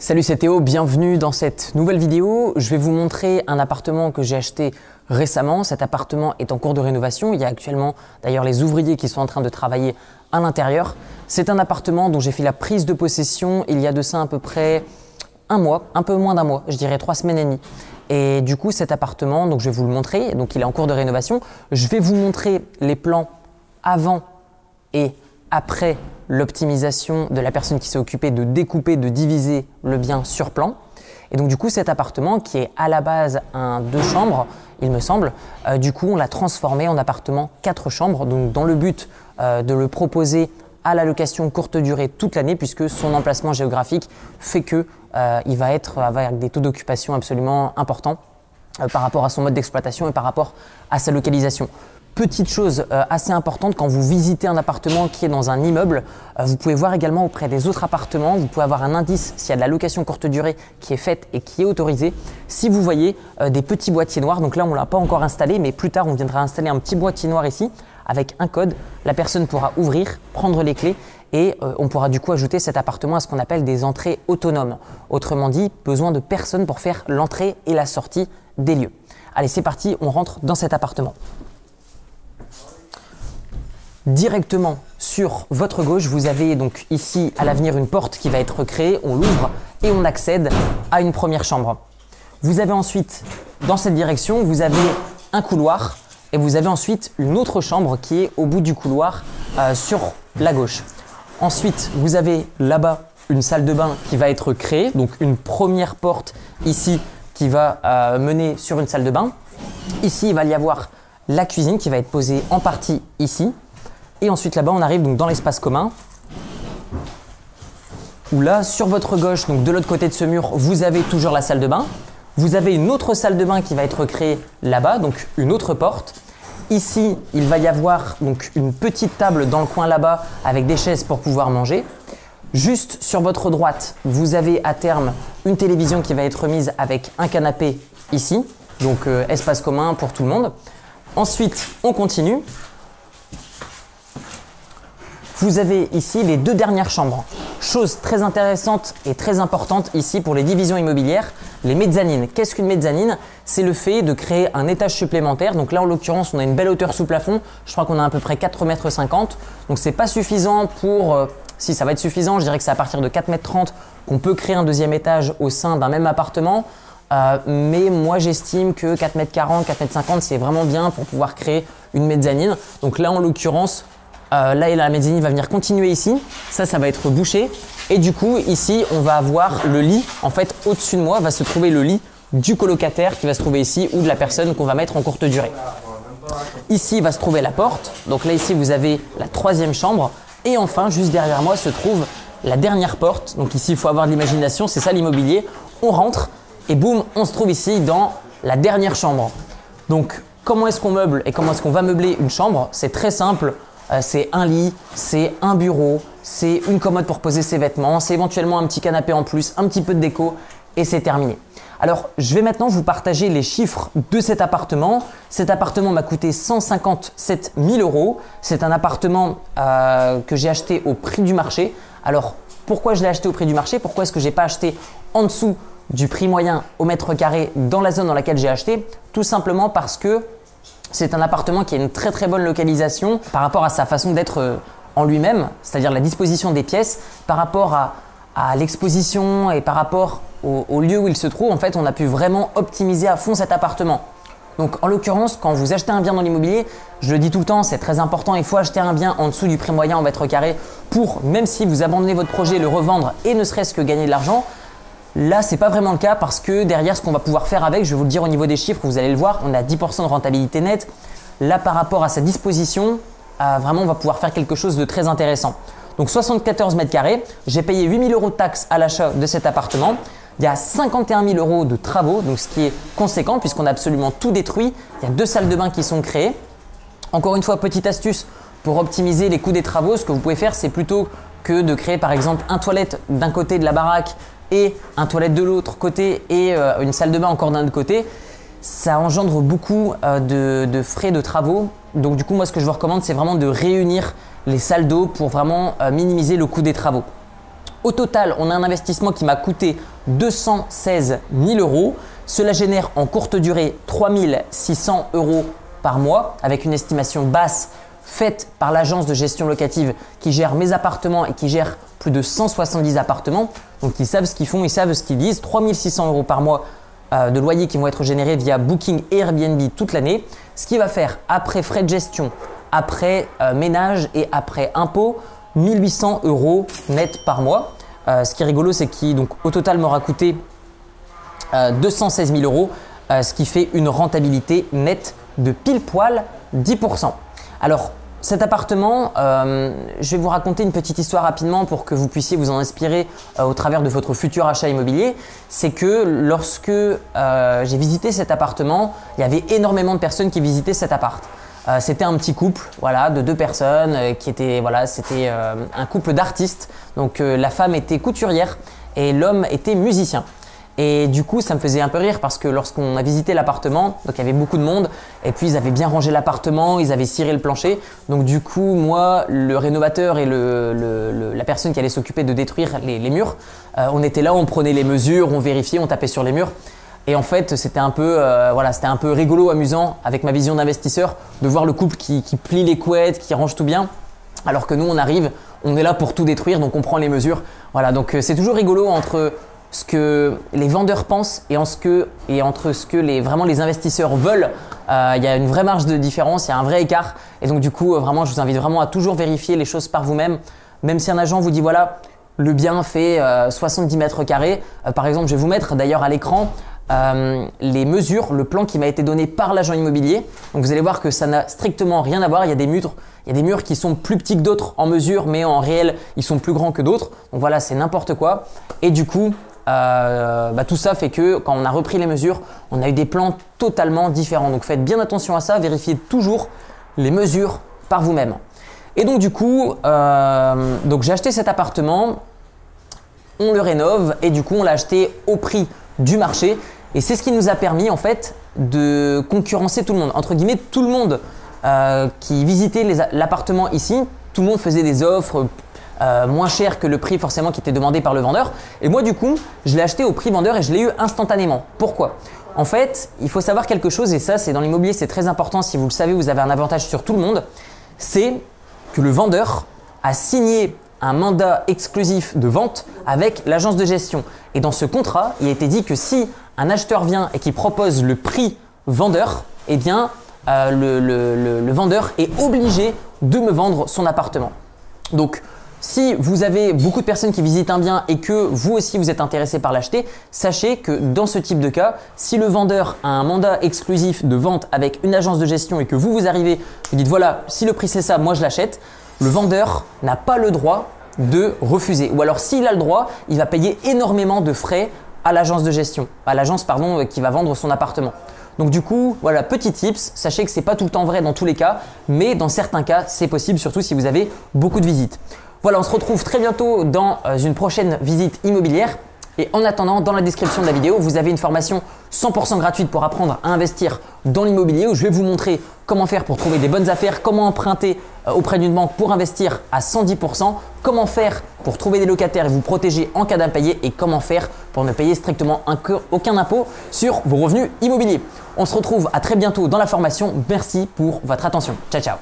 Salut c'est Théo, bienvenue dans cette nouvelle vidéo. Je vais vous montrer un appartement que j'ai acheté récemment. Cet appartement est en cours de rénovation. Il y a actuellement d'ailleurs les ouvriers qui sont en train de travailler à l'intérieur. C'est un appartement dont j'ai fait la prise de possession il y a de ça à peu près un mois, un peu moins d'un mois, je dirais trois semaines et demie. Et du coup cet appartement, donc je vais vous le montrer, donc il est en cours de rénovation. Je vais vous montrer les plans avant et après l'optimisation de la personne qui s'est occupée de découper, de diviser le bien sur plan. Et donc du coup cet appartement qui est à la base un deux chambres, il me semble, euh, du coup on l'a transformé en appartement quatre chambres, donc dans le but euh, de le proposer à la location courte durée toute l'année puisque son emplacement géographique fait que euh, il va être avec des taux d'occupation absolument importants par rapport à son mode d'exploitation et par rapport à sa localisation. Petite chose euh, assez importante, quand vous visitez un appartement qui est dans un immeuble, euh, vous pouvez voir également auprès des autres appartements, vous pouvez avoir un indice s'il y a de la location courte durée qui est faite et qui est autorisée. Si vous voyez euh, des petits boîtiers noirs, donc là on ne l'a pas encore installé, mais plus tard on viendra installer un petit boîtier noir ici avec un code, la personne pourra ouvrir, prendre les clés et on pourra du coup ajouter cet appartement à ce qu'on appelle des entrées autonomes. Autrement dit, besoin de personne pour faire l'entrée et la sortie des lieux. Allez, c'est parti, on rentre dans cet appartement directement sur votre gauche, vous avez donc ici à l'avenir une porte qui va être créée, on l'ouvre et on accède à une première chambre. Vous avez ensuite, dans cette direction, vous avez un couloir et vous avez ensuite une autre chambre qui est au bout du couloir euh, sur la gauche. Ensuite, vous avez là-bas une salle de bain qui va être créée, donc une première porte ici qui va euh, mener sur une salle de bain. Ici, il va y avoir la cuisine qui va être posée en partie ici. Et ensuite là-bas, on arrive donc dans l'espace commun. Où là, sur votre gauche, donc de l'autre côté de ce mur, vous avez toujours la salle de bain. Vous avez une autre salle de bain qui va être créée là-bas, donc une autre porte. Ici, il va y avoir donc une petite table dans le coin là-bas avec des chaises pour pouvoir manger. Juste sur votre droite, vous avez à terme une télévision qui va être mise avec un canapé ici, donc euh, espace commun pour tout le monde. Ensuite, on continue. Vous avez ici les deux dernières chambres. Chose très intéressante et très importante ici pour les divisions immobilières, les mezzanines. Qu'est-ce qu'une mezzanine? C'est le fait de créer un étage supplémentaire. Donc là, en l'occurrence, on a une belle hauteur sous plafond. Je crois qu'on a à peu près 4 m. Donc c'est pas suffisant pour... Euh, si ça va être suffisant, je dirais que c'est à partir de 4 m qu'on peut créer un deuxième étage au sein d'un même appartement. Euh, mais moi j'estime que 4 m 40, 4 m 50 c'est vraiment bien pour pouvoir créer une mezzanine. Donc là en l'occurrence euh, là, la mezzanine va venir continuer ici. Ça, ça va être bouché. Et du coup, ici, on va avoir le lit. En fait, au-dessus de moi va se trouver le lit du colocataire qui va se trouver ici ou de la personne qu'on va mettre en courte durée. Ici va se trouver la porte. Donc là, ici, vous avez la troisième chambre. Et enfin, juste derrière moi se trouve la dernière porte. Donc ici, il faut avoir de l'imagination. C'est ça l'immobilier. On rentre et boum, on se trouve ici dans la dernière chambre. Donc, comment est-ce qu'on meuble et comment est-ce qu'on va meubler une chambre? C'est très simple. Euh, c'est un lit, c'est un bureau, c'est une commode pour poser ses vêtements, c'est éventuellement un petit canapé en plus, un petit peu de déco et c'est terminé. Alors, je vais maintenant vous partager les chiffres de cet appartement. Cet appartement m'a coûté 157 000 euros. C'est un appartement euh, que j'ai acheté au prix du marché. Alors, pourquoi je l'ai acheté au prix du marché? Pourquoi est-ce que je n'ai pas acheté en dessous du prix moyen au mètre carré dans la zone dans laquelle j'ai acheté? Tout simplement parce que c'est un appartement qui a une très très bonne localisation par rapport à sa façon d'être euh, en lui-même, c'est-à-dire la disposition des pièces, par rapport à, l'exposition et par rapport au, lieu où il se trouve. En fait, on a pu vraiment optimiser à fond cet appartement. Donc en l'occurrence, quand vous achetez un bien dans l'immobilier, je le dis tout le temps, c'est très important, il faut acheter un bien en dessous du prix moyen en mètre carré pour, même si vous abandonnez votre projet, le revendre et ne serait-ce que gagner de l'argent. Là, c'est pas vraiment le cas parce que derrière, ce qu'on va pouvoir faire avec, je vais vous le dire au niveau des chiffres, vous allez le voir, on a 10% de rentabilité nette. Là, par rapport à sa disposition, euh, vraiment, on va pouvoir faire quelque chose de très intéressant. Donc 74 mètres carrés, j'ai payé 8000 euros de taxes à l'achat de cet appartement. Il y a 51 000 euros de travaux, donc ce qui est conséquent puisqu'on a absolument tout détruit. Il y a deux salles de bain qui sont créées. Encore une fois, petite astuce pour optimiser les coûts des travaux, ce que vous pouvez faire, c'est plutôt que de créer par exemple un toilette d'un côté de la baraque et un toilette de l'autre côté et euh, une salle de bain encore d'un autre côté, ça engendre beaucoup euh, de, frais de travaux. Donc du coup, moi ce que je vous recommande, c'est vraiment de réunir les salles d'eau pour vraiment euh, minimiser le coût des travaux. Au total, on a un investissement qui m'a coûté 216 000 euros. Cela génère en courte durée 3600 euros par mois avec une estimation basse faite par l'agence de gestion locative qui gère mes appartements et qui gère plus de 170 appartements. Donc ils savent ce qu'ils font, ils savent ce qu'ils disent. 3600 euros par mois euh, de loyers qui vont être générés via Booking et Airbnb toute l'année. Ce qui va faire après frais de gestion, après euh, ménage et après impôts, 1800 euros net par mois. Euh, ce qui est rigolo, c'est qu'il donc au total m'aura coûté 216 000 euros, ce qui fait une rentabilité nette de pile poil 10%. Alors cet appartement, euh, je vais vous raconter une petite histoire rapidement pour que vous puissiez vous en inspirer euh, au travers de votre futur achat immobilier. C'est que lorsque euh, j'ai visité cet appartement, il y avait énormément de personnes qui visitaient cet appart. c'était un petit couple, voilà, de deux personnes qui étaient, voilà, c'était un couple d'artistes. Donc la femme était couturière et l'homme était musicien. Et du coup, ça me faisait un peu rire parce que lorsqu'on a visité l'appartement, donc il y avait beaucoup de monde, et puis ils avaient bien rangé l'appartement, ils avaient ciré le plancher. Donc du coup, moi, le rénovateur et la personne qui allait s'occuper de détruire les, murs, euh, on était là, on prenait les mesures, on vérifiait, on tapait sur les murs. Et en fait, c'était un peu, euh, voilà, un peu rigolo, amusant, avec ma vision d'investisseur, de voir le couple qui, qui plie les couettes, qui range tout bien, alors que nous, on arrive, on est là pour tout détruire, donc on prend les mesures. Voilà, donc euh, c'est toujours rigolo entre ce que les vendeurs pensent et, entre ce que les, vraiment les investisseurs veulent. Euh, il y a une vraie marge de différence, il y a un vrai écart. Et donc du coup, euh, vraiment, je vous invite vraiment à toujours vérifier les choses par vous-même. Même si un agent vous dit voilà, le bien fait 70 euh, mètres carrés. par exemple, je vais vous mettre d'ailleurs à l'écran les mesures, le plan qui m'a été donné par l'agent immobilier. Donc vous allez voir que ça n'a strictement rien à voir. Il y a des murs, il y a des murs qui sont plus petits que d'autres en mesure, mais en réel, ils sont plus grands que d'autres. Donc voilà, c'est n'importe quoi. Et du coup, euh, bah, tout ça fait que quand on a repris les mesures, on a eu des plans totalement différents. Donc faites bien attention à ça, vérifiez toujours les mesures par vous-même. Et donc du coup, euh, j'ai acheté cet appartement, on le rénove et du coup on l'a acheté au prix du marché. Et c'est ce qui nous a permis en fait de concurrencer tout le monde. Entre guillemets, tout le monde euh, qui visitait l'appartement ici, tout le monde faisait des offres euh, moins cher que le prix forcément qui était demandé par le vendeur. Et moi du coup, je l'ai acheté au prix vendeur et je l'ai eu instantanément. Pourquoi? En fait, il faut savoir quelque chose et ça c'est dans l'immobilier, c'est très important. Si vous le savez, vous avez un avantage sur tout le monde. C'est que le vendeur a signé un mandat exclusif de vente avec l'agence de gestion. Et dans ce contrat, il a été dit que si un acheteur vient et qui propose le prix vendeur, eh bien euh, le, le vendeur est obligé de me vendre son appartement. Donc si vous avez beaucoup de personnes qui visitent un bien et que vous aussi vous êtes intéressé par l'acheter, sachez que dans ce type de cas, si le vendeur a un mandat exclusif de vente avec une agence de gestion et que vous vous arrivez, vous dites voilà, si le prix c'est ça, moi je l'achète, le vendeur n'a pas le droit de refuser. Ou alors s'il a le droit, il va payer énormément de frais à l'agence de gestion, à l'agence pardon qui va vendre son appartement. Donc du coup, voilà, petit tips, sachez que ce n'est pas tout le temps vrai dans tous les cas, mais dans certains cas, c'est possible, surtout si vous avez beaucoup de visites. Voilà, on se retrouve très bientôt dans euh, une prochaine visite immobilière. Et en attendant, dans la description de la vidéo, vous avez une formation 100% gratuite pour apprendre à investir dans l'immobilier où je vais vous montrer comment faire pour trouver des bonnes affaires, comment emprunter euh, auprès d'une banque pour investir à 110%, comment faire pour trouver des locataires et vous protéger en cas d'impayé et comment faire pour ne payer strictement aucun impôt sur vos revenus immobiliers. On se retrouve à très bientôt dans la formation. Merci pour votre attention. Ciao ciao